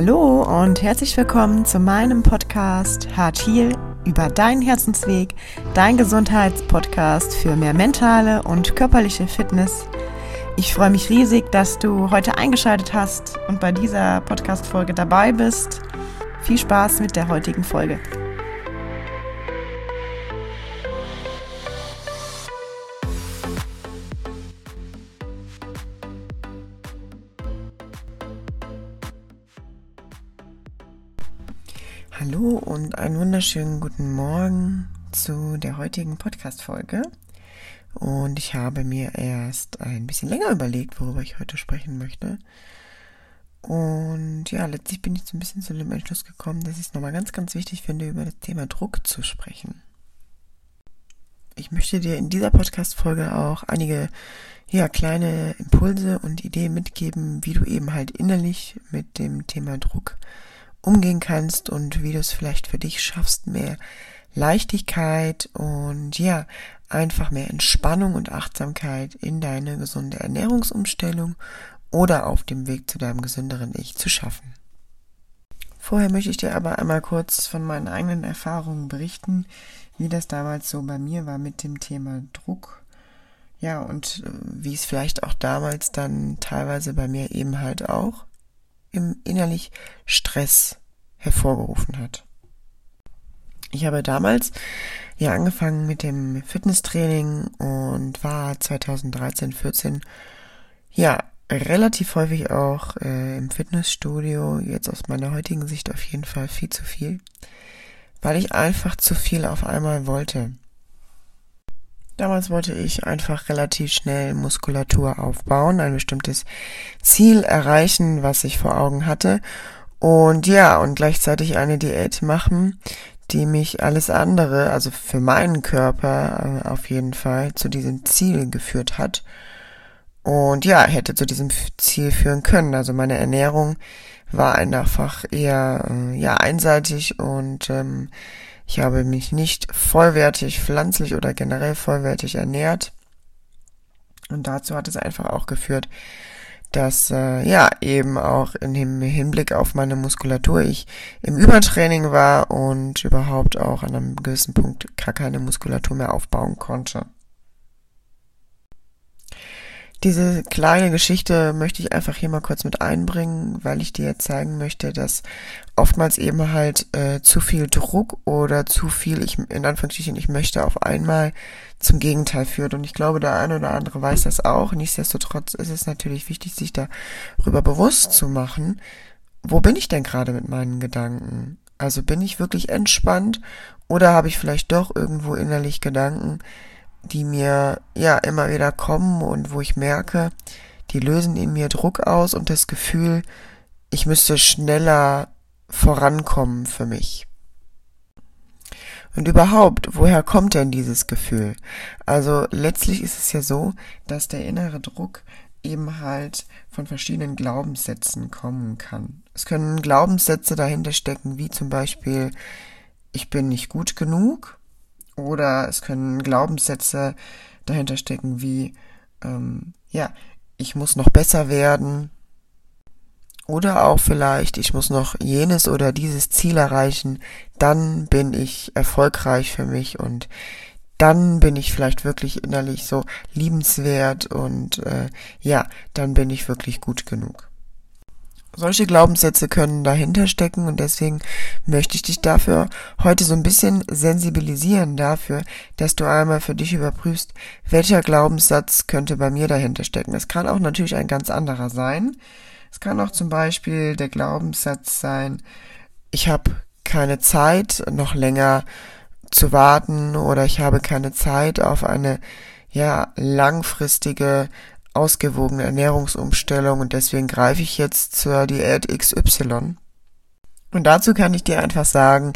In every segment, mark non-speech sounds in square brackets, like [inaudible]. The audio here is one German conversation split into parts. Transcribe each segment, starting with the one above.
Hallo und herzlich willkommen zu meinem Podcast Hard Heal über deinen Herzensweg, dein Gesundheitspodcast für mehr mentale und körperliche Fitness. Ich freue mich riesig, dass du heute eingeschaltet hast und bei dieser Podcast-Folge dabei bist. Viel Spaß mit der heutigen Folge. Einen wunderschönen guten Morgen zu der heutigen Podcast-Folge. Und ich habe mir erst ein bisschen länger überlegt, worüber ich heute sprechen möchte. Und ja, letztlich bin ich so ein bisschen zu dem Entschluss gekommen, dass ich es nochmal ganz, ganz wichtig finde, über das Thema Druck zu sprechen. Ich möchte dir in dieser Podcast-Folge auch einige ja, kleine Impulse und Ideen mitgeben, wie du eben halt innerlich mit dem Thema Druck umgehen kannst und wie du es vielleicht für dich schaffst, mehr Leichtigkeit und ja, einfach mehr Entspannung und Achtsamkeit in deine gesunde Ernährungsumstellung oder auf dem Weg zu deinem gesünderen Ich zu schaffen. Vorher möchte ich dir aber einmal kurz von meinen eigenen Erfahrungen berichten, wie das damals so bei mir war mit dem Thema Druck. Ja, und äh, wie es vielleicht auch damals dann teilweise bei mir eben halt auch im innerlich Stress hervorgerufen hat. Ich habe damals ja angefangen mit dem Fitnesstraining und war 2013, 14 ja relativ häufig auch äh, im Fitnessstudio, jetzt aus meiner heutigen Sicht auf jeden Fall viel zu viel, weil ich einfach zu viel auf einmal wollte. Damals wollte ich einfach relativ schnell Muskulatur aufbauen, ein bestimmtes Ziel erreichen, was ich vor Augen hatte. Und ja, und gleichzeitig eine Diät machen, die mich alles andere, also für meinen Körper äh, auf jeden Fall, zu diesem Ziel geführt hat. Und ja, hätte zu diesem Ziel führen können. Also meine Ernährung war einfach eher äh, ja einseitig und ähm, ich habe mich nicht vollwertig pflanzlich oder generell vollwertig ernährt. Und dazu hat es einfach auch geführt, dass äh, ja eben auch in dem Hinblick auf meine Muskulatur ich im Übertraining war und überhaupt auch an einem gewissen Punkt gar keine Muskulatur mehr aufbauen konnte. Diese kleine Geschichte möchte ich einfach hier mal kurz mit einbringen, weil ich dir zeigen möchte, dass oftmals eben halt äh, zu viel Druck oder zu viel, ich in Anführungsstrichen, ich möchte auf einmal zum Gegenteil führt. Und ich glaube, der eine oder andere weiß das auch. Nichtsdestotrotz ist es natürlich wichtig, sich darüber bewusst zu machen, wo bin ich denn gerade mit meinen Gedanken? Also bin ich wirklich entspannt oder habe ich vielleicht doch irgendwo innerlich Gedanken, die mir ja immer wieder kommen und wo ich merke, die lösen in mir Druck aus und das Gefühl, ich müsste schneller vorankommen für mich. Und überhaupt, woher kommt denn dieses Gefühl? Also letztlich ist es ja so, dass der innere Druck eben halt von verschiedenen Glaubenssätzen kommen kann. Es können Glaubenssätze dahinter stecken, wie zum Beispiel, ich bin nicht gut genug, oder es können Glaubenssätze dahinter stecken wie, ähm, ja, ich muss noch besser werden. Oder auch vielleicht, ich muss noch jenes oder dieses Ziel erreichen, dann bin ich erfolgreich für mich und dann bin ich vielleicht wirklich innerlich so liebenswert und äh, ja, dann bin ich wirklich gut genug. Solche Glaubenssätze können dahinter stecken und deswegen möchte ich dich dafür heute so ein bisschen sensibilisieren dafür, dass du einmal für dich überprüfst, welcher Glaubenssatz könnte bei mir dahinter stecken. Es kann auch natürlich ein ganz anderer sein. Es kann auch zum Beispiel der Glaubenssatz sein, ich habe keine Zeit, noch länger zu warten oder ich habe keine Zeit auf eine ja langfristige ausgewogene Ernährungsumstellung und deswegen greife ich jetzt zur Diät XY. Und dazu kann ich dir einfach sagen,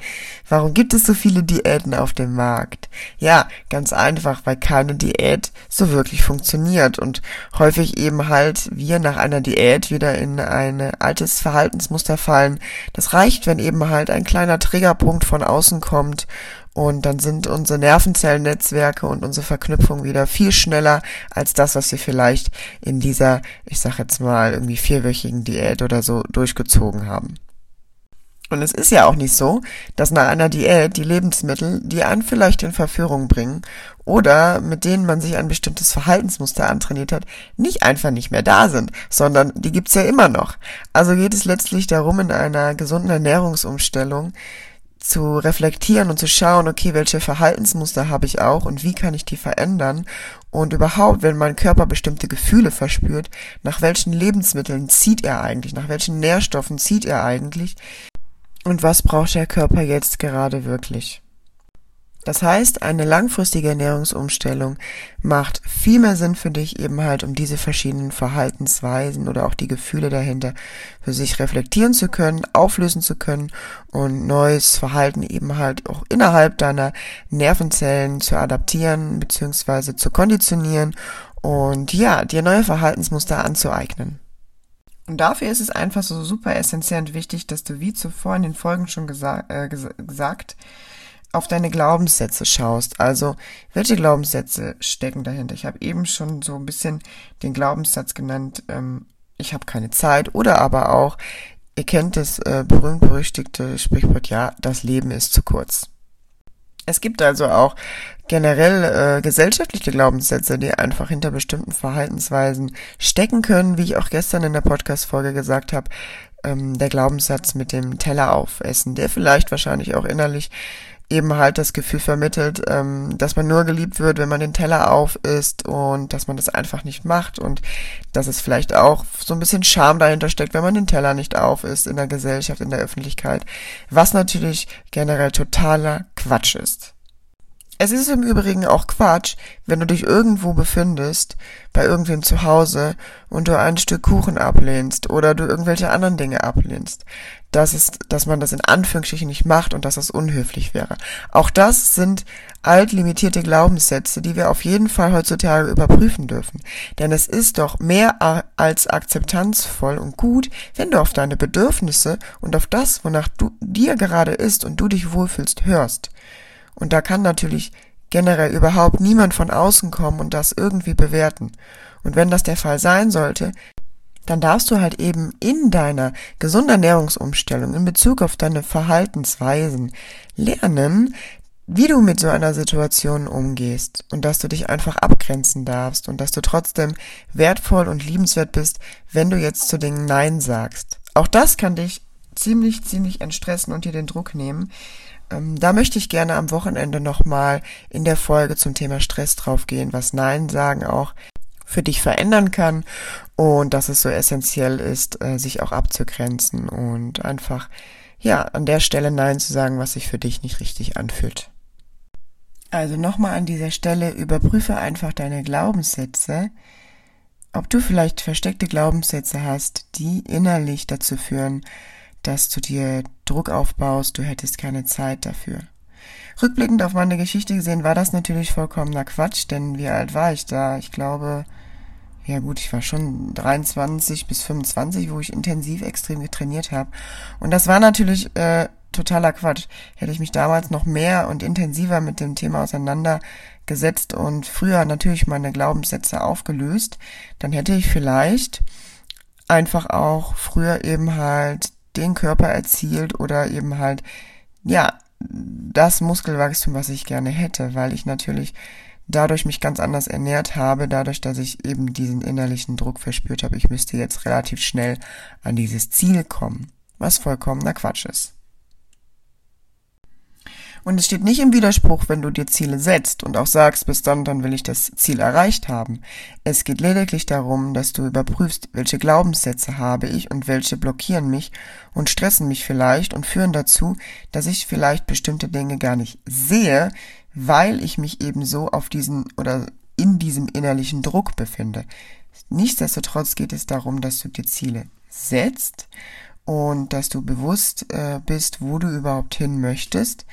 warum gibt es so viele Diäten auf dem Markt? Ja, ganz einfach, weil keine Diät so wirklich funktioniert und häufig eben halt wir nach einer Diät wieder in ein altes Verhaltensmuster fallen. Das reicht, wenn eben halt ein kleiner Triggerpunkt von außen kommt und dann sind unsere Nervenzellennetzwerke und unsere Verknüpfung wieder viel schneller als das, was wir vielleicht in dieser, ich sag jetzt mal, irgendwie vierwöchigen Diät oder so durchgezogen haben. Und es ist ja auch nicht so, dass nach einer Diät die Lebensmittel, die einen vielleicht in Verführung bringen oder mit denen man sich ein bestimmtes Verhaltensmuster antrainiert hat, nicht einfach nicht mehr da sind, sondern die gibt's ja immer noch. Also geht es letztlich darum, in einer gesunden Ernährungsumstellung zu reflektieren und zu schauen, okay, welche Verhaltensmuster habe ich auch und wie kann ich die verändern? Und überhaupt, wenn mein Körper bestimmte Gefühle verspürt, nach welchen Lebensmitteln zieht er eigentlich, nach welchen Nährstoffen zieht er eigentlich, und was braucht der Körper jetzt gerade wirklich? Das heißt, eine langfristige Ernährungsumstellung macht viel mehr Sinn für dich, eben halt, um diese verschiedenen Verhaltensweisen oder auch die Gefühle dahinter für sich reflektieren zu können, auflösen zu können und neues Verhalten eben halt auch innerhalb deiner Nervenzellen zu adaptieren bzw. zu konditionieren und ja, dir neue Verhaltensmuster anzueignen. Und dafür ist es einfach so super essentiell und wichtig, dass du, wie zuvor in den Folgen schon gesa äh, ges gesagt, auf deine Glaubenssätze schaust. Also, welche Glaubenssätze stecken dahinter? Ich habe eben schon so ein bisschen den Glaubenssatz genannt, ähm, ich habe keine Zeit. Oder aber auch, ihr kennt das äh, berühmt-berüchtigte Sprichwort, ja, das Leben ist zu kurz. Es gibt also auch generell äh, gesellschaftliche Glaubenssätze, die einfach hinter bestimmten Verhaltensweisen stecken können, wie ich auch gestern in der Podcast-Folge gesagt habe, ähm, der Glaubenssatz mit dem Teller aufessen, der vielleicht wahrscheinlich auch innerlich eben halt das Gefühl vermittelt, ähm, dass man nur geliebt wird, wenn man den Teller auf isst und dass man das einfach nicht macht und dass es vielleicht auch so ein bisschen Scham dahinter steckt, wenn man den Teller nicht auf isst in der Gesellschaft, in der Öffentlichkeit, was natürlich generell totaler Quatsch ist. Es ist im Übrigen auch Quatsch, wenn du dich irgendwo befindest, bei irgendwem zu Hause und du ein Stück Kuchen ablehnst oder du irgendwelche anderen Dinge ablehnst. Das ist, dass man das in Anführungsstrichen nicht macht und dass das unhöflich wäre. Auch das sind altlimitierte Glaubenssätze, die wir auf jeden Fall heutzutage überprüfen dürfen. Denn es ist doch mehr als akzeptanzvoll und gut, wenn du auf deine Bedürfnisse und auf das, wonach du dir gerade ist und du dich wohlfühlst, hörst. Und da kann natürlich generell überhaupt niemand von außen kommen und das irgendwie bewerten. Und wenn das der Fall sein sollte, dann darfst du halt eben in deiner gesunden Ernährungsumstellung in Bezug auf deine Verhaltensweisen lernen, wie du mit so einer Situation umgehst und dass du dich einfach abgrenzen darfst und dass du trotzdem wertvoll und liebenswert bist, wenn du jetzt zu Dingen Nein sagst. Auch das kann dich ziemlich, ziemlich entstressen und dir den Druck nehmen, da möchte ich gerne am Wochenende nochmal in der Folge zum Thema Stress draufgehen, was Nein sagen auch für dich verändern kann und dass es so essentiell ist, äh, sich auch abzugrenzen und einfach, ja, an der Stelle Nein zu sagen, was sich für dich nicht richtig anfühlt. Also nochmal an dieser Stelle, überprüfe einfach deine Glaubenssätze, ob du vielleicht versteckte Glaubenssätze hast, die innerlich dazu führen, dass du dir Druck aufbaust, du hättest keine Zeit dafür. Rückblickend auf meine Geschichte gesehen war das natürlich vollkommener Quatsch, denn wie alt war ich da? Ich glaube, ja gut, ich war schon 23 bis 25, wo ich intensiv extrem getrainiert habe. Und das war natürlich äh, totaler Quatsch. Hätte ich mich damals noch mehr und intensiver mit dem Thema auseinandergesetzt und früher natürlich meine Glaubenssätze aufgelöst, dann hätte ich vielleicht einfach auch früher eben halt den Körper erzielt oder eben halt, ja, das Muskelwachstum, was ich gerne hätte, weil ich natürlich dadurch mich ganz anders ernährt habe, dadurch, dass ich eben diesen innerlichen Druck verspürt habe, ich müsste jetzt relativ schnell an dieses Ziel kommen, was vollkommener Quatsch ist. Und es steht nicht im Widerspruch, wenn du dir Ziele setzt und auch sagst, bis dann, dann will ich das Ziel erreicht haben. Es geht lediglich darum, dass du überprüfst, welche Glaubenssätze habe ich und welche blockieren mich und stressen mich vielleicht und führen dazu, dass ich vielleicht bestimmte Dinge gar nicht sehe, weil ich mich eben so auf diesen oder in diesem innerlichen Druck befinde. Nichtsdestotrotz geht es darum, dass du dir Ziele setzt und dass du bewusst äh, bist, wo du überhaupt hin möchtest,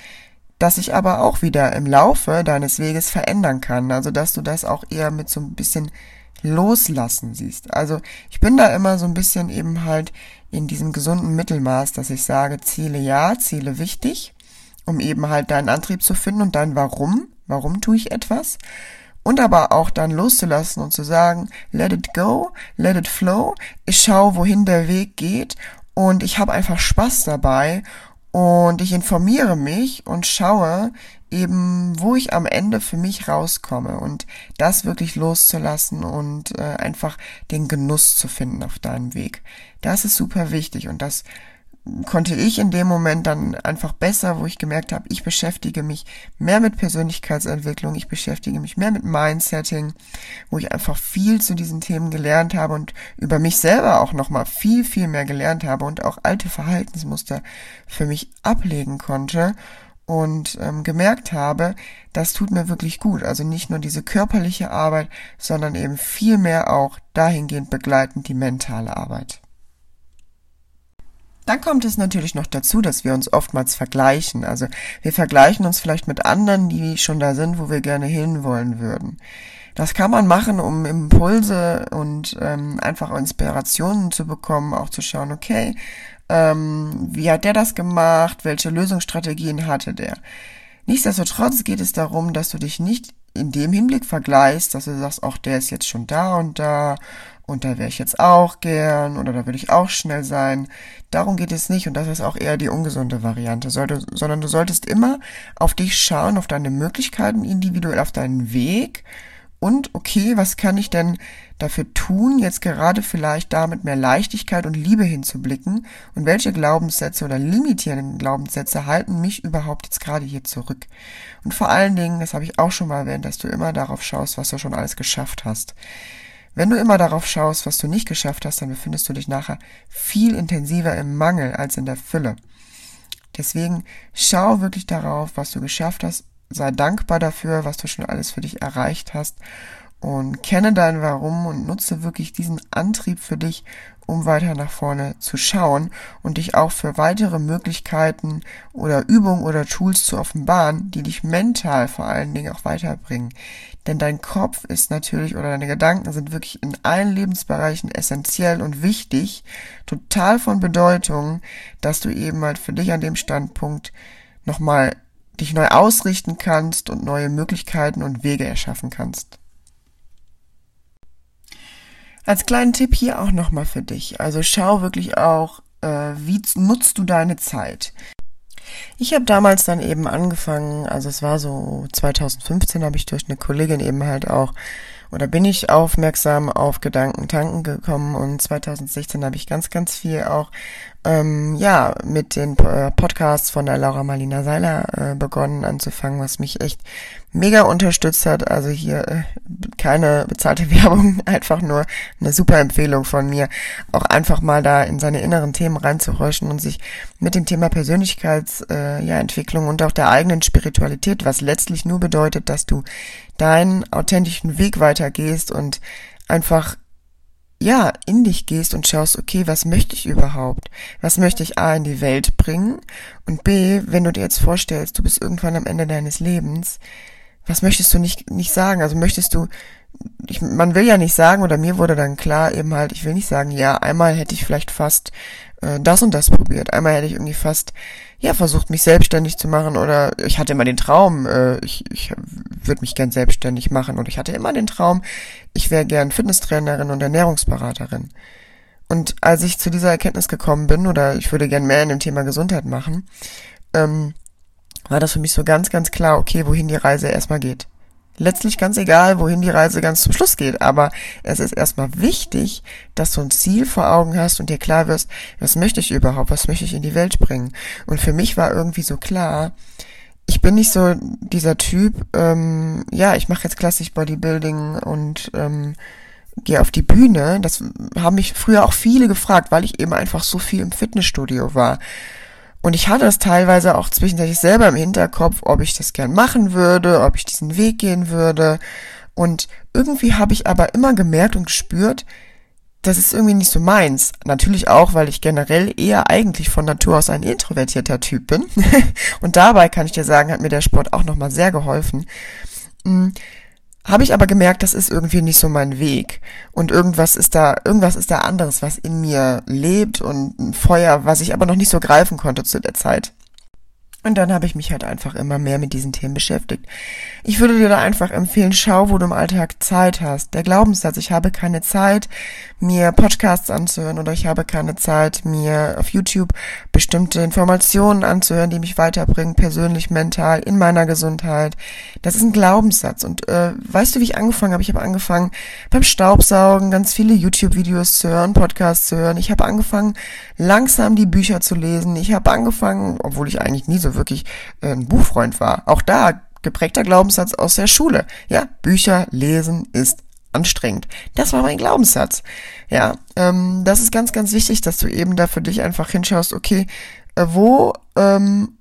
das sich aber auch wieder im Laufe deines Weges verändern kann. Also dass du das auch eher mit so ein bisschen Loslassen siehst. Also ich bin da immer so ein bisschen eben halt in diesem gesunden Mittelmaß, dass ich sage, Ziele ja, Ziele wichtig, um eben halt deinen Antrieb zu finden und dein Warum, warum tue ich etwas. Und aber auch dann loszulassen und zu sagen, let it go, let it flow, ich schaue, wohin der Weg geht und ich habe einfach Spaß dabei Und ich informiere mich und schaue eben, wo ich am Ende für mich rauskomme und das wirklich loszulassen und äh, einfach den Genuss zu finden auf deinem Weg. Das ist super wichtig und das konnte ich in dem Moment dann einfach besser, wo ich gemerkt habe, ich beschäftige mich mehr mit Persönlichkeitsentwicklung, ich beschäftige mich mehr mit Mindsetting, wo ich einfach viel zu diesen Themen gelernt habe und über mich selber auch nochmal viel, viel mehr gelernt habe und auch alte Verhaltensmuster für mich ablegen konnte und ähm, gemerkt habe, das tut mir wirklich gut. Also nicht nur diese körperliche Arbeit, sondern eben viel mehr auch dahingehend begleitend die mentale Arbeit. Dann kommt es natürlich noch dazu, dass wir uns oftmals vergleichen. Also wir vergleichen uns vielleicht mit anderen, die schon da sind, wo wir gerne hinwollen würden. Das kann man machen, um Impulse und ähm, einfach Inspirationen zu bekommen, auch zu schauen, okay, ähm, wie hat der das gemacht, welche Lösungsstrategien hatte der. Nichtsdestotrotz geht es darum, dass du dich nicht in dem Hinblick vergleichst, dass du sagst, auch der ist jetzt schon da und da und da wäre ich jetzt auch gern oder da würde ich auch schnell sein. Darum geht es nicht und das ist auch eher die ungesunde Variante, sondern du solltest immer auf dich schauen, auf deine Möglichkeiten, individuell auf deinen Weg und okay, was kann ich denn dafür tun, jetzt gerade vielleicht da mit mehr Leichtigkeit und Liebe hinzublicken und welche Glaubenssätze oder limitierenden Glaubenssätze halten mich überhaupt jetzt gerade hier zurück. Und vor allen Dingen, das habe ich auch schon mal erwähnt, dass du immer darauf schaust, was du schon alles geschafft hast. Wenn du immer darauf schaust, was du nicht geschafft hast, dann befindest du dich nachher viel intensiver im Mangel als in der Fülle. Deswegen schau wirklich darauf, was du geschafft hast, sei dankbar dafür, was du schon alles für dich erreicht hast und kenne dein Warum und nutze wirklich diesen Antrieb für dich, um weiter nach vorne zu schauen und dich auch für weitere Möglichkeiten oder Übungen oder Tools zu offenbaren, die dich mental vor allen Dingen auch weiterbringen. Denn dein Kopf ist natürlich oder deine Gedanken sind wirklich in allen Lebensbereichen essentiell und wichtig, total von Bedeutung, dass du eben halt für dich an dem Standpunkt nochmal dich neu ausrichten kannst und neue Möglichkeiten und Wege erschaffen kannst. Als kleinen Tipp hier auch nochmal für dich. Also schau wirklich auch, äh, wie nutzt du deine Zeit. Ich habe damals dann eben angefangen, also es war so 2015, habe ich durch eine Kollegin eben halt auch oder bin ich aufmerksam auf Gedanken tanken gekommen und 2016 habe ich ganz, ganz viel auch ähm, ja mit den äh, Podcasts von der Laura Marlina Seiler äh, begonnen anzufangen, was mich echt mega unterstützt hat. Also hier äh, keine bezahlte [laughs] Werbung, einfach nur eine super Empfehlung von mir, auch einfach mal da in seine inneren Themen reinzuhorchen und sich mit dem Thema Persönlichkeitsentwicklung äh, ja, und auch der eigenen Spiritualität, was letztlich nur bedeutet, dass du deinen authentischen Weg weitergehst und einfach ja, in dich gehst und schaust, okay, was möchte ich überhaupt? Was möchte ich A in die Welt bringen? Und B, wenn du dir jetzt vorstellst, du bist irgendwann am Ende deines Lebens, was möchtest du nicht, nicht sagen? Also möchtest du, ich, man will ja nicht sagen, oder mir wurde dann klar eben halt, ich will nicht sagen, ja, einmal hätte ich vielleicht fast äh, das und das probiert. Einmal hätte ich irgendwie fast, ja, versucht, mich selbstständig zu machen oder ich hatte immer den Traum, äh, ich, ich würde mich gern selbstständig machen und ich hatte immer den Traum, ich wäre gern Fitnesstrainerin und Ernährungsberaterin. Und als ich zu dieser Erkenntnis gekommen bin, oder ich würde gern mehr in dem Thema Gesundheit machen, ähm, war das für mich so ganz, ganz klar, okay, wohin die Reise erstmal geht. Letztlich ganz egal, wohin die Reise ganz zum Schluss geht, aber es ist erstmal wichtig, dass du ein Ziel vor Augen hast und dir klar wirst, was möchte ich überhaupt, was möchte ich in die Welt bringen. Und für mich war irgendwie so klar, ich bin nicht so dieser Typ, ähm, ja, ich mache jetzt klassisch Bodybuilding und ähm, gehe auf die Bühne. Das haben mich früher auch viele gefragt, weil ich eben einfach so viel im Fitnessstudio war. Und ich hatte das teilweise auch zwischendurch selber im Hinterkopf, ob ich das gern machen würde, ob ich diesen Weg gehen würde. Und irgendwie habe ich aber immer gemerkt und gespürt, das ist irgendwie nicht so meins. Natürlich auch, weil ich generell eher eigentlich von Natur aus ein introvertierter Typ bin. [laughs] und dabei kann ich dir sagen, hat mir der Sport auch nochmal sehr geholfen. Habe ich aber gemerkt, das ist irgendwie nicht so mein Weg. Und irgendwas ist da, irgendwas ist da anderes, was in mir lebt und ein Feuer, was ich aber noch nicht so greifen konnte zu der Zeit. Und dann habe ich mich halt einfach immer mehr mit diesen Themen beschäftigt. Ich würde dir da einfach empfehlen, schau, wo du im Alltag Zeit hast. Der Glaubenssatz, ich habe keine Zeit, mir Podcasts anzuhören oder ich habe keine Zeit, mir auf YouTube bestimmte Informationen anzuhören, die mich weiterbringen, persönlich, mental, in meiner Gesundheit. Das ist ein Glaubenssatz. Und äh, weißt du, wie ich angefangen habe? Ich habe angefangen beim Staubsaugen ganz viele YouTube-Videos zu hören, Podcasts zu hören. Ich habe angefangen, langsam die Bücher zu lesen. Ich habe angefangen, obwohl ich eigentlich nie so wirklich äh, ein Buchfreund war. Auch da geprägter Glaubenssatz aus der Schule. Ja, Bücher lesen ist anstrengend. Das war mein Glaubenssatz. Ja, ähm, das ist ganz, ganz wichtig, dass du eben da für dich einfach hinschaust, okay, äh, wo ähm,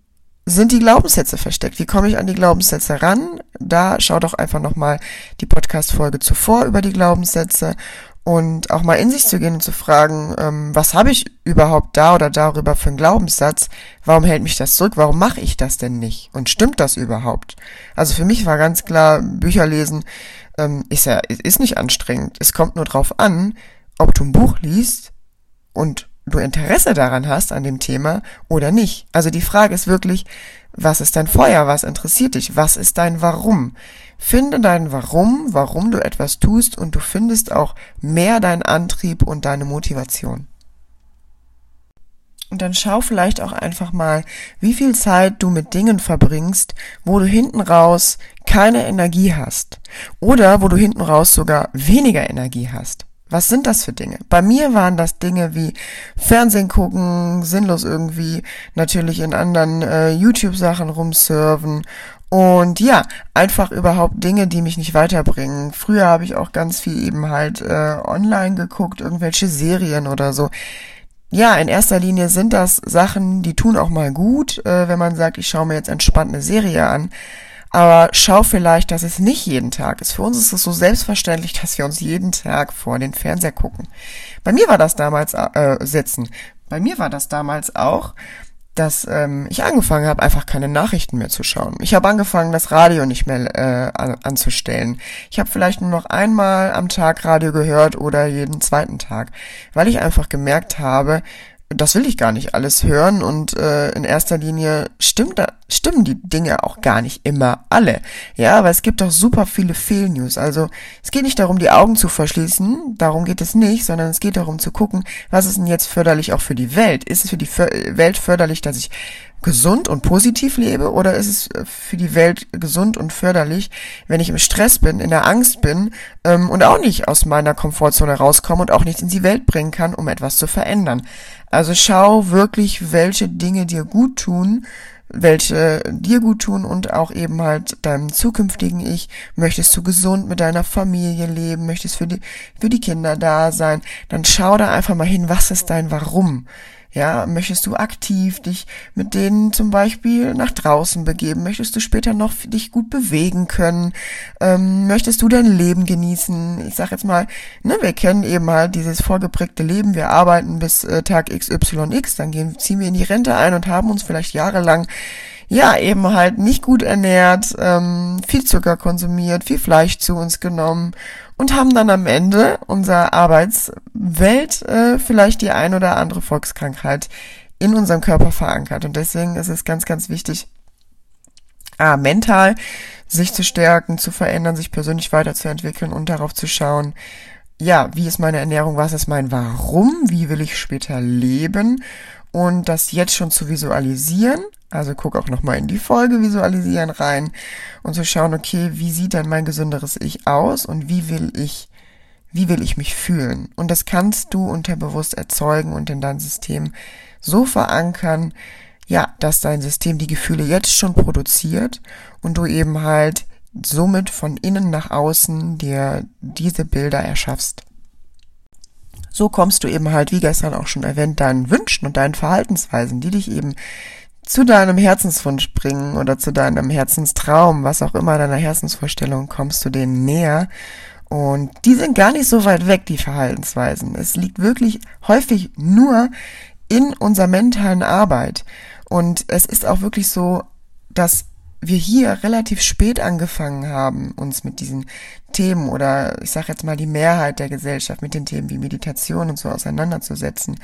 sind die Glaubenssätze versteckt? Wie komme ich an die Glaubenssätze ran? Da schau doch einfach nochmal die Podcast-Folge zuvor über die Glaubenssätze und auch mal in sich zu gehen und zu fragen, ähm, was habe ich überhaupt da oder darüber für einen Glaubenssatz? Warum hält mich das zurück? Warum mache ich das denn nicht? Und stimmt das überhaupt? Also für mich war ganz klar, Bücher lesen ähm, ist ja ist nicht anstrengend. Es kommt nur drauf an, ob du ein Buch liest und du Interesse daran hast an dem Thema oder nicht. Also die Frage ist wirklich, was ist dein Feuer? Was interessiert dich? Was ist dein Warum? Finde dein Warum, warum du etwas tust und du findest auch mehr deinen Antrieb und deine Motivation. Und dann schau vielleicht auch einfach mal, wie viel Zeit du mit Dingen verbringst, wo du hinten raus keine Energie hast. Oder wo du hinten raus sogar weniger Energie hast. Was sind das für Dinge? Bei mir waren das Dinge wie Fernsehen gucken, sinnlos irgendwie, natürlich in anderen äh, YouTube-Sachen rumsurfen und ja, einfach überhaupt Dinge, die mich nicht weiterbringen. Früher habe ich auch ganz viel eben halt äh, online geguckt, irgendwelche Serien oder so. Ja, in erster Linie sind das Sachen, die tun auch mal gut, äh, wenn man sagt, ich schaue mir jetzt entspannt eine Serie an. Aber schau vielleicht, dass es nicht jeden Tag ist. Für uns ist es so selbstverständlich, dass wir uns jeden Tag vor den Fernseher gucken. Bei mir war das damals äh, sitzen. Bei mir war das damals auch, dass ähm, ich angefangen habe, einfach keine Nachrichten mehr zu schauen. Ich habe angefangen, das Radio nicht mehr äh, an, anzustellen. Ich habe vielleicht nur noch einmal am Tag Radio gehört oder jeden zweiten Tag, weil ich einfach gemerkt habe, das will ich gar nicht alles hören und äh, in erster Linie stimmt da, stimmen die Dinge auch gar nicht immer alle. Ja, aber es gibt doch super viele Fehlnews. Also es geht nicht darum, die Augen zu verschließen, darum geht es nicht, sondern es geht darum zu gucken, was ist denn jetzt förderlich auch für die Welt? Ist es für die Welt förderlich, dass ich gesund und positiv lebe oder ist es äh, für die Welt gesund und förderlich, wenn ich im Stress bin, in der Angst bin ähm, und auch nicht aus meiner Komfortzone rauskomme und auch nichts in die Welt bringen kann, um etwas zu verändern. Also schau wirklich, welche Dinge dir gut tun, welche dir gut tun und auch eben halt deinem zukünftigen Ich. Möchtest du gesund mit deiner Familie leben? Möchtest für die, für die Kinder da sein? Dann schau da einfach mal hin, was ist dein Warum? Ja, möchtest du aktiv dich mit denen zum Beispiel nach draußen begeben? Möchtest du später noch dich gut bewegen können? Ähm, möchtest du dein Leben genießen? Ich sag jetzt mal, ne, wir kennen eben halt dieses vorgeprägte Leben. Wir arbeiten bis äh, Tag XYX, dann gehen, ziehen wir in die Rente ein und haben uns vielleicht jahrelang ja, eben halt nicht gut ernährt, ähm, viel Zucker konsumiert, viel Fleisch zu uns genommen und haben dann am Ende unserer Arbeitswelt äh, vielleicht die ein oder andere Volkskrankheit in unserem Körper verankert. Und deswegen ist es ganz, ganz wichtig, ah, mental sich zu stärken, zu verändern, sich persönlich weiterzuentwickeln und darauf zu schauen, ja, wie ist meine Ernährung, was ist mein Warum, wie will ich später leben und das jetzt schon zu visualisieren. Also guck auch nochmal in die Folge visualisieren rein und zu schauen, okay, wie sieht denn mein gesünderes Ich aus und wie will ich, wie will ich mich fühlen? Und das kannst du unterbewusst erzeugen und in dein System so verankern, ja, dass dein System die Gefühle jetzt schon produziert und du eben halt somit von innen nach außen dir diese Bilder erschaffst. So kommst du eben halt, wie gestern auch schon erwähnt, deinen Wünschen und deinen Verhaltensweisen, die dich eben zu deinem Herzenswunsch bringen oder zu deinem Herzenstraum, was auch immer deiner Herzensvorstellung, kommst du denen näher. Und die sind gar nicht so weit weg, die Verhaltensweisen. Es liegt wirklich häufig nur in unserer mentalen Arbeit. Und es ist auch wirklich so, dass wir hier relativ spät angefangen haben, uns mit diesen Themen oder ich sage jetzt mal die Mehrheit der Gesellschaft mit den Themen wie Meditation und so auseinanderzusetzen.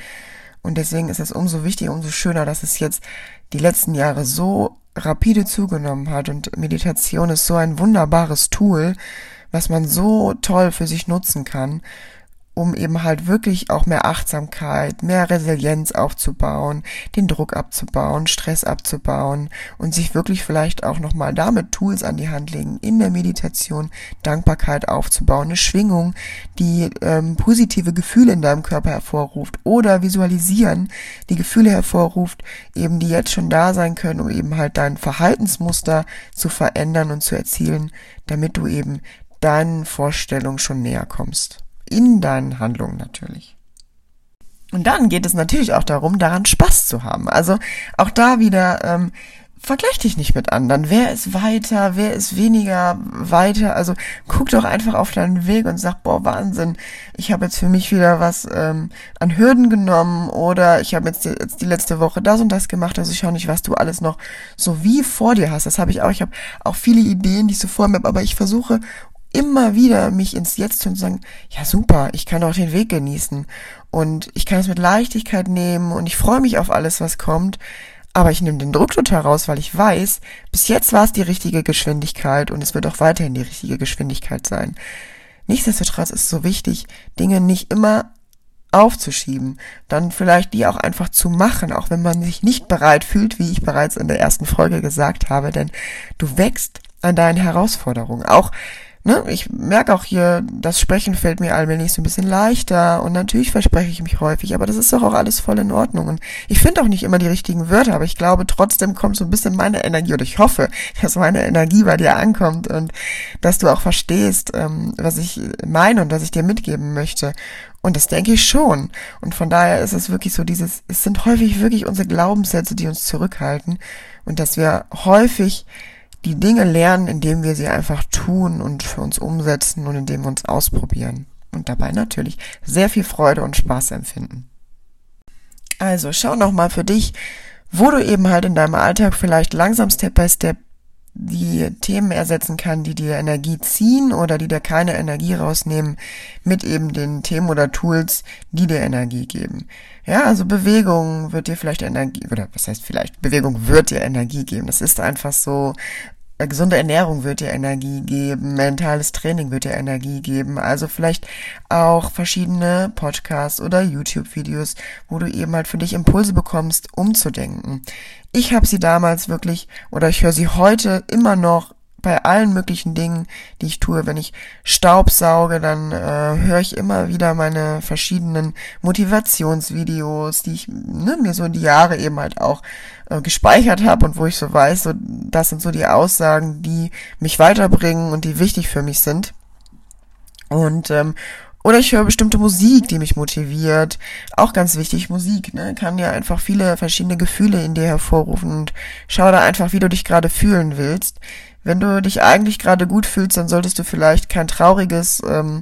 Und deswegen ist es umso wichtiger, umso schöner, dass es jetzt die letzten Jahre so rapide zugenommen hat. Und Meditation ist so ein wunderbares Tool, was man so toll für sich nutzen kann um eben halt wirklich auch mehr Achtsamkeit, mehr Resilienz aufzubauen, den Druck abzubauen, Stress abzubauen und sich wirklich vielleicht auch nochmal damit Tools an die Hand legen, in der Meditation Dankbarkeit aufzubauen, eine Schwingung, die ähm, positive Gefühle in deinem Körper hervorruft oder visualisieren, die Gefühle hervorruft, eben die jetzt schon da sein können, um eben halt dein Verhaltensmuster zu verändern und zu erzielen, damit du eben deinen Vorstellungen schon näher kommst in deinen Handlungen natürlich. Und dann geht es natürlich auch darum, daran Spaß zu haben. Also auch da wieder, ähm, vergleich dich nicht mit anderen. Wer ist weiter, wer ist weniger weiter? Also guck doch einfach auf deinen Weg und sag, boah, Wahnsinn, ich habe jetzt für mich wieder was ähm, an Hürden genommen oder ich habe jetzt, die, jetzt die letzte Woche das und das gemacht, also ich schau nicht, was du alles noch so wie vor dir hast. Das habe ich auch. Ich habe auch viele Ideen, die ich so vor mir habe, aber ich versuche immer wieder mich ins Jetzt zu und sagen, ja super, ich kann auch den Weg genießen und ich kann es mit Leichtigkeit nehmen und ich freue mich auf alles, was kommt, aber ich nehme den Druck total raus, weil ich weiß, bis jetzt war es die richtige Geschwindigkeit und es wird auch weiterhin die richtige Geschwindigkeit sein. Nichtsdestotrotz ist es so wichtig, Dinge nicht immer aufzuschieben, dann vielleicht die auch einfach zu machen, auch wenn man sich nicht bereit fühlt, wie ich bereits in der ersten Folge gesagt habe, denn du wächst an deinen Herausforderungen. Auch ne, ich merke auch hier, das Sprechen fällt mir allmählich so ein bisschen leichter und natürlich verspreche ich mich häufig, aber das ist doch auch alles voll in Ordnung und ich finde auch nicht immer die richtigen Wörter, aber ich glaube trotzdem kommt so ein bisschen meine Energie oder ich hoffe, [laughs] dass meine Energie bei dir ankommt und dass du auch verstehst, ähm, was ich meine und was ich dir mitgeben möchte. Und das denke ich schon. Und von daher ist es wirklich so dieses, es sind häufig wirklich unsere Glaubenssätze, die uns zurückhalten und dass wir häufig die Dinge lernen, indem wir sie einfach tun und für uns umsetzen und indem wir uns ausprobieren. Und dabei natürlich sehr viel Freude und Spaß empfinden. Also schau noch mal für dich, wo du eben halt in deinem Alltag vielleicht langsam Step by Step die Themen ersetzen kann, die dir Energie ziehen oder die dir keine Energie rausnehmen, mit eben den Themen oder Tools, die dir Energie geben. Ja, also Bewegung wird dir vielleicht Energie, oder was heißt vielleicht, Bewegung wird dir Energie geben. Das ist einfach so, gesunde Ernährung wird dir Energie geben, mentales Training wird dir Energie geben, also vielleicht auch verschiedene Podcasts oder YouTube-Videos, wo du eben halt für dich Impulse bekommst, umzudenken. Ich habe sie damals wirklich, oder ich höre sie heute immer noch bei allen möglichen Dingen, die ich tue. Wenn ich Staub sauge, dann äh, höre ich immer wieder meine verschiedenen Motivationsvideos, die ich ne, mir so die Jahre eben halt auch äh, gespeichert habe und wo ich so weiß, so das sind so die Aussagen, die mich weiterbringen und die wichtig für mich sind. Und ähm, oder ich höre bestimmte Musik, die mich motiviert. Auch ganz wichtig, Musik, ne? Kann ja einfach viele verschiedene Gefühle in dir hervorrufen und schau da einfach, wie du dich gerade fühlen willst. Wenn du dich eigentlich gerade gut fühlst, dann solltest du vielleicht kein trauriges ähm,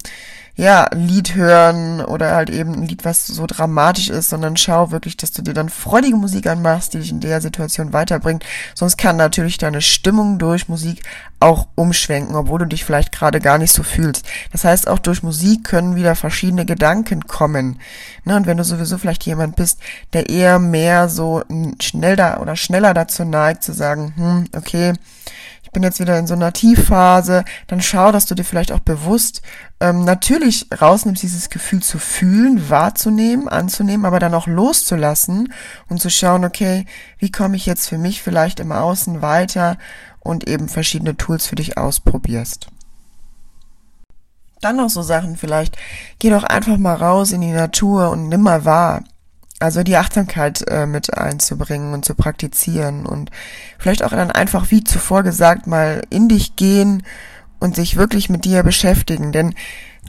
ja, Lied hören oder halt eben ein Lied, was so dramatisch ist, sondern schau wirklich, dass du dir dann freudige Musik anmachst, die dich in der Situation weiterbringt. Sonst kann natürlich deine Stimmung durch Musik auch umschwenken, obwohl du dich vielleicht gerade gar nicht so fühlst. Das heißt, auch durch Musik können wieder verschiedene Gedanken kommen. Ne? Und wenn du sowieso vielleicht jemand bist, der eher mehr so schnell da oder schneller dazu neigt, zu sagen, hm, okay, bin jetzt wieder in so einer Tiefphase, dann schau, dass du dir vielleicht auch bewusst ähm, natürlich rausnimmst, dieses Gefühl zu fühlen, wahrzunehmen, anzunehmen, aber dann auch loszulassen und zu schauen, okay, wie komme ich jetzt für mich vielleicht im Außen weiter und eben verschiedene Tools für dich ausprobierst. Dann noch so Sachen vielleicht, geh doch einfach mal raus in die Natur und nimm mal wahr. Also die Achtsamkeit äh, mit einzubringen und zu praktizieren und vielleicht auch dann einfach, wie zuvor gesagt, mal in dich gehen und sich wirklich mit dir beschäftigen. Denn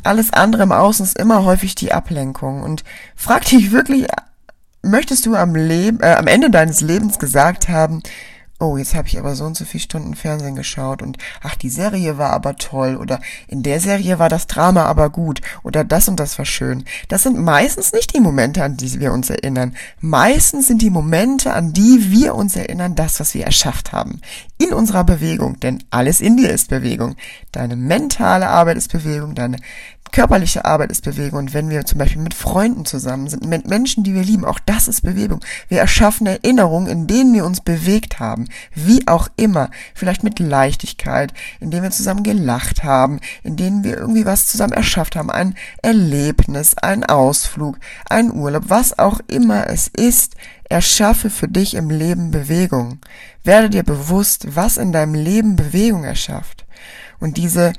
alles andere im Außen ist immer häufig die Ablenkung. Und frag dich wirklich, möchtest du am, Leben, äh, am Ende deines Lebens gesagt haben, oh, jetzt habe ich aber so und so viele Stunden Fernsehen geschaut und ach, die Serie war aber toll oder in der Serie war das Drama aber gut oder das und das war schön. Das sind meistens nicht die Momente, an die wir uns erinnern. Meistens sind die Momente, an die wir uns erinnern, das, was wir erschafft haben. In unserer Bewegung, denn alles in dir ist Bewegung. Deine mentale Arbeit ist Bewegung, deine körperliche Arbeit ist Bewegung und wenn wir zum Beispiel mit Freunden zusammen sind, mit Menschen, die wir lieben, auch das ist Bewegung. Wir erschaffen Erinnerungen, in denen wir uns bewegt haben, wie auch immer, vielleicht mit Leichtigkeit, in denen wir zusammen gelacht haben, in denen wir irgendwie was zusammen erschafft haben, ein Erlebnis, ein Ausflug, ein Urlaub, was auch immer es ist, erschaffe für dich im Leben Bewegung. Werde dir bewusst, was in deinem Leben Bewegung erschafft. Und diese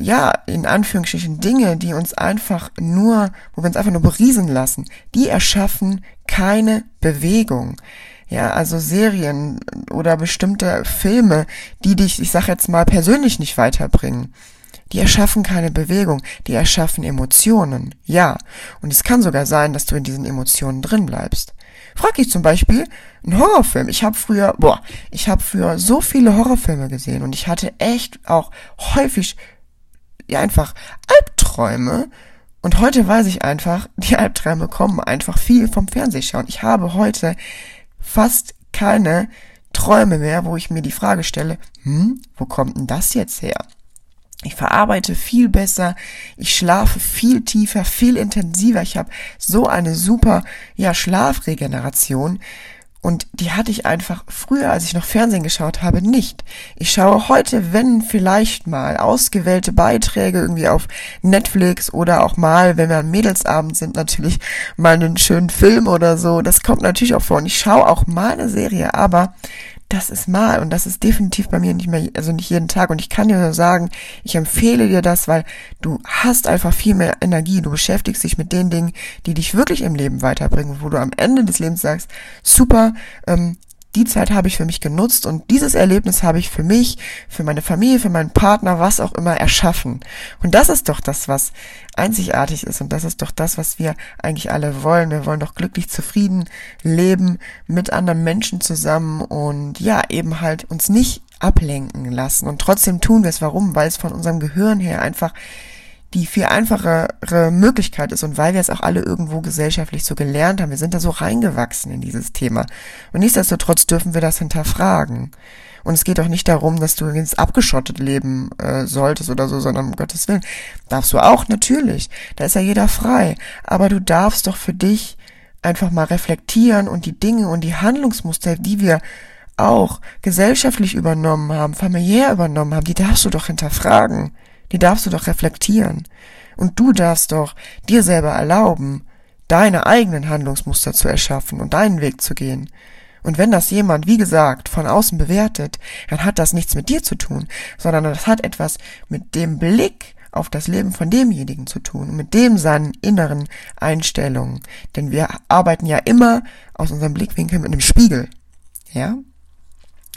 ja, in Anführungsstrichen Dinge, die uns einfach nur, wo wir uns einfach nur beriesen lassen, die erschaffen keine Bewegung. Ja, also Serien oder bestimmte Filme, die dich, ich sag jetzt mal, persönlich nicht weiterbringen. Die erschaffen keine Bewegung, die erschaffen Emotionen. Ja. Und es kann sogar sein, dass du in diesen Emotionen drin bleibst. Frag dich zum Beispiel einen Horrorfilm. Ich habe früher, boah, ich habe früher so viele Horrorfilme gesehen und ich hatte echt auch häufig ja einfach Albträume. Und heute weiß ich einfach, die Albträume kommen einfach viel vom Fernsehschauen. Ich habe heute fast keine Träume mehr, wo ich mir die Frage stelle, hm, wo kommt denn das jetzt her? Ich verarbeite viel besser, ich schlafe viel tiefer, viel intensiver. Ich habe so eine super ja Schlafregeneration, und die hatte ich einfach früher, als ich noch Fernsehen geschaut habe, nicht. Ich schaue heute, wenn vielleicht mal ausgewählte Beiträge irgendwie auf Netflix oder auch mal, wenn wir am Mädelsabend sind, natürlich mal einen schönen Film oder so. Das kommt natürlich auch vor. Und ich schaue auch mal eine Serie, aber das ist mal und das ist definitiv bei mir nicht mehr, also nicht jeden Tag. Und ich kann dir nur sagen, ich empfehle dir das, weil du hast einfach viel mehr Energie. Du beschäftigst dich mit den Dingen, die dich wirklich im Leben weiterbringen, wo du am Ende des Lebens sagst, super, ähm, die Zeit habe ich für mich genutzt und dieses Erlebnis habe ich für mich, für meine Familie, für meinen Partner, was auch immer erschaffen. Und das ist doch das, was einzigartig ist und das ist doch das, was wir eigentlich alle wollen. Wir wollen doch glücklich zufrieden leben mit anderen Menschen zusammen und ja, eben halt uns nicht ablenken lassen. Und trotzdem tun wir es. Warum? Weil es von unserem Gehirn her einfach die viel einfachere Möglichkeit ist und weil wir es auch alle irgendwo gesellschaftlich so gelernt haben, wir sind da so reingewachsen in dieses Thema. Und nichtsdestotrotz dürfen wir das hinterfragen. Und es geht auch nicht darum, dass du ins abgeschottet leben äh, solltest oder so, sondern um Gottes Willen. Darfst du auch, natürlich. Da ist ja jeder frei. Aber du darfst doch für dich einfach mal reflektieren und die Dinge und die Handlungsmuster, die wir auch gesellschaftlich übernommen haben, familiär übernommen haben, die darfst du doch hinterfragen die darfst du doch reflektieren. Und du darfst doch dir selber erlauben, deine eigenen Handlungsmuster zu erschaffen und deinen Weg zu gehen. Und wenn das jemand, wie gesagt, von außen bewertet, dann hat das nichts mit dir zu tun, sondern das hat etwas mit dem Blick auf das Leben von demjenigen zu tun, mit dem seinen inneren Einstellungen. Denn wir arbeiten ja immer aus unserem Blickwinkel mit einem Spiegel. Ja?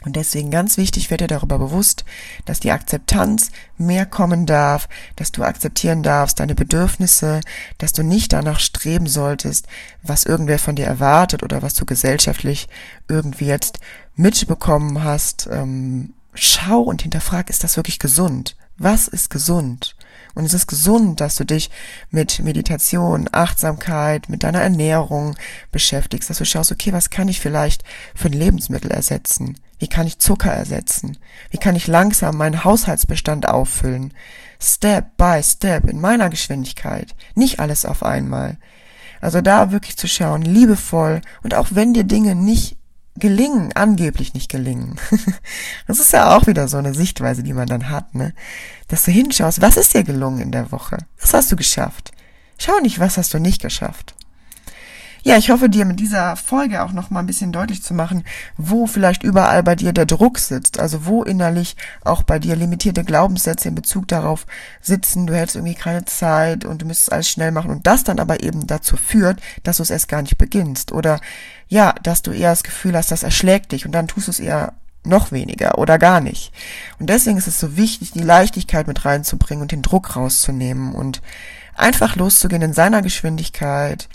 Und deswegen ganz wichtig, wird dir darüber bewusst, dass die Akzeptanz mehr kommen darf, dass du akzeptieren darfst deine Bedürfnisse, dass du nicht danach streben solltest, was irgendwer von dir erwartet oder was du gesellschaftlich irgendwie jetzt mitbekommen hast. Ähm, schau und hinterfrag, ist das wirklich gesund? Was ist gesund? Und es ist gesund, dass du dich mit Meditation, Achtsamkeit, mit deiner Ernährung beschäftigst, dass du schaust, okay, was kann ich vielleicht für ein Lebensmittel ersetzen? Wie kann ich Zucker ersetzen? Wie kann ich langsam meinen Haushaltsbestand auffüllen? Step by Step in meiner Geschwindigkeit. Nicht alles auf einmal. Also da wirklich zu schauen, liebevoll und auch wenn dir Dinge nicht gelingen, angeblich nicht gelingen. [laughs] das ist ja auch wieder so eine Sichtweise, die man dann hat, ne? Dass du hinschaust, was ist dir gelungen in der Woche? Was hast du geschafft? Schau nicht, was hast du nicht geschafft. Ja, ich hoffe dir mit dieser Folge auch noch mal ein bisschen deutlich zu machen, wo vielleicht überall bei dir der Druck sitzt, also wo innerlich auch bei dir limitierte Glaubenssätze in Bezug darauf sitzen, du hättest irgendwie keine Zeit und du müsstest alles schnell machen und das dann aber eben dazu führt, dass du es erst gar nicht beginnst. Oder ja, dass du eher das Gefühl hast, das erschlägt dich und dann tust du es eher noch weniger oder gar nicht. Und deswegen ist es so wichtig, die Leichtigkeit mit reinzubringen und den Druck rauszunehmen und einfach loszugehen in seiner Geschwindigkeit,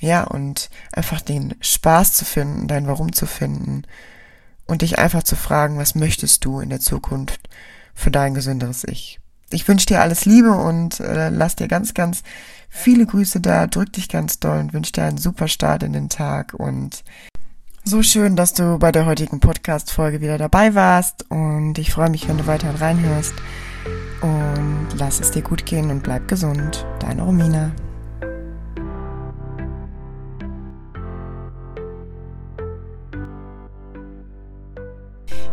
ja, und einfach den Spaß zu finden, dein Warum zu finden und dich einfach zu fragen, was möchtest du in der Zukunft für dein gesünderes Ich. Ich wünsche dir alles Liebe und äh, lass dir ganz, ganz viele Grüße da, drück dich ganz doll und wünsche dir einen super Start in den Tag und so schön, dass du bei der heutigen Podcast-Folge wieder dabei warst und ich freue mich, wenn du weiterhin reinhörst. und lass es dir gut gehen und bleib gesund. Deine Romina.